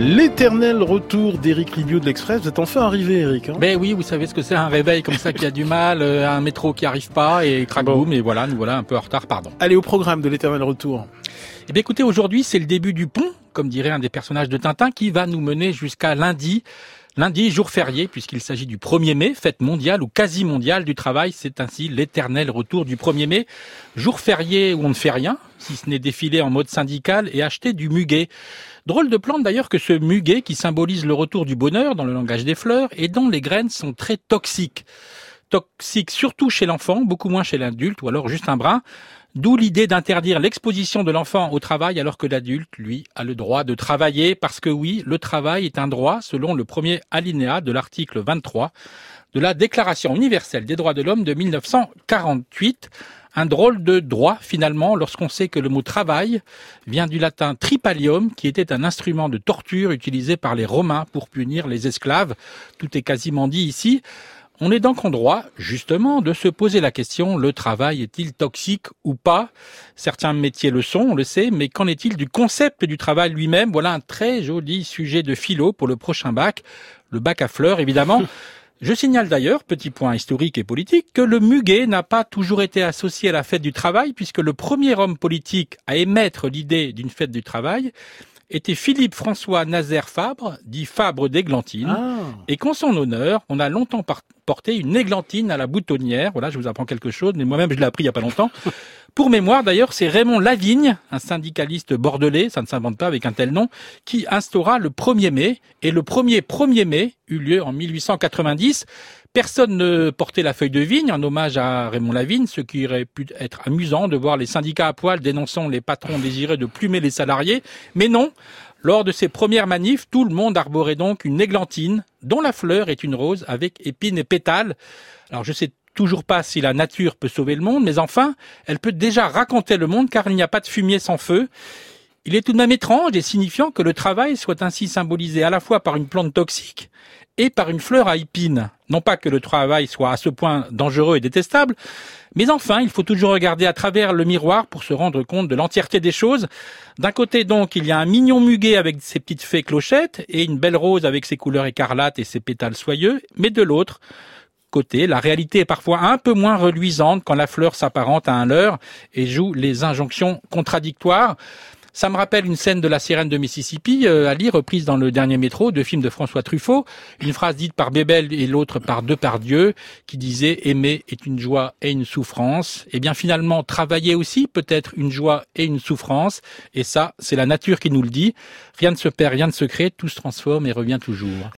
L'éternel retour d'Éric Libiot de l'Express. Vous êtes enfin arrivé, Eric. Hein ben oui, vous savez ce que c'est un réveil comme ça qui a du mal, euh, un métro qui arrive pas et crac boum et voilà, nous voilà un peu en retard, pardon. Allez au programme de l'éternel retour. Eh bien écoutez, aujourd'hui c'est le début du pont, comme dirait un des personnages de Tintin, qui va nous mener jusqu'à lundi. Lundi, jour férié, puisqu'il s'agit du 1er mai, fête mondiale ou quasi mondiale du travail. C'est ainsi l'éternel retour du 1er mai. Jour férié où on ne fait rien, si ce n'est défiler en mode syndical et acheter du muguet. Drôle de plante d'ailleurs que ce muguet qui symbolise le retour du bonheur dans le langage des fleurs et dont les graines sont très toxiques. Toxiques surtout chez l'enfant, beaucoup moins chez l'adulte ou alors juste un brin. D'où l'idée d'interdire l'exposition de l'enfant au travail alors que l'adulte, lui, a le droit de travailler parce que oui, le travail est un droit selon le premier alinéa de l'article 23 de la Déclaration universelle des droits de l'homme de 1948. Un drôle de droit finalement lorsqu'on sait que le mot travail vient du latin tripalium qui était un instrument de torture utilisé par les Romains pour punir les esclaves. Tout est quasiment dit ici. On est donc en droit, justement, de se poser la question, le travail est-il toxique ou pas? Certains métiers le sont, on le sait, mais qu'en est-il du concept du travail lui-même? Voilà un très joli sujet de philo pour le prochain bac, le bac à fleurs évidemment. Je signale d'ailleurs, petit point historique et politique, que le muguet n'a pas toujours été associé à la fête du travail, puisque le premier homme politique à émettre l'idée d'une fête du travail était Philippe François Nazaire Fabre, dit Fabre d'Églantine, ah. et qu'en son honneur, on a longtemps porté une églantine à la boutonnière. Voilà, je vous apprends quelque chose, mais moi-même je l'ai appris il y a pas longtemps. Pour mémoire, d'ailleurs, c'est Raymond Lavigne, un syndicaliste bordelais, ça ne s'invente pas avec un tel nom, qui instaura le 1er mai, et le premier 1er mai eut lieu en 1890. Personne ne portait la feuille de vigne en hommage à Raymond Lavigne, ce qui aurait pu être amusant de voir les syndicats à poil dénonçant les patrons désirés de plumer les salariés. Mais non, lors de ces premières manifs, tout le monde arborait donc une églantine, dont la fleur est une rose avec épines et pétales. Alors je sais toujours pas si la nature peut sauver le monde, mais enfin, elle peut déjà raconter le monde car il n'y a pas de fumier sans feu. Il est tout de même étrange et signifiant que le travail soit ainsi symbolisé à la fois par une plante toxique et par une fleur à épines. Non pas que le travail soit à ce point dangereux et détestable, mais enfin, il faut toujours regarder à travers le miroir pour se rendre compte de l'entièreté des choses. D'un côté donc, il y a un mignon muguet avec ses petites fées clochettes et une belle rose avec ses couleurs écarlates et ses pétales soyeux, mais de l'autre, côté, la réalité est parfois un peu moins reluisante quand la fleur s'apparente à un leurre et joue les injonctions contradictoires. Ça me rappelle une scène de La Sirène de Mississippi, euh, Ali, reprise dans le dernier métro de film de François Truffaut, une phrase dite par Bébel et l'autre par Depardieu, qui disait aimer est une joie et une souffrance. Et eh bien finalement, travailler aussi peut être une joie et une souffrance. Et ça, c'est la nature qui nous le dit. Rien ne se perd, rien ne se crée, tout se transforme et revient toujours.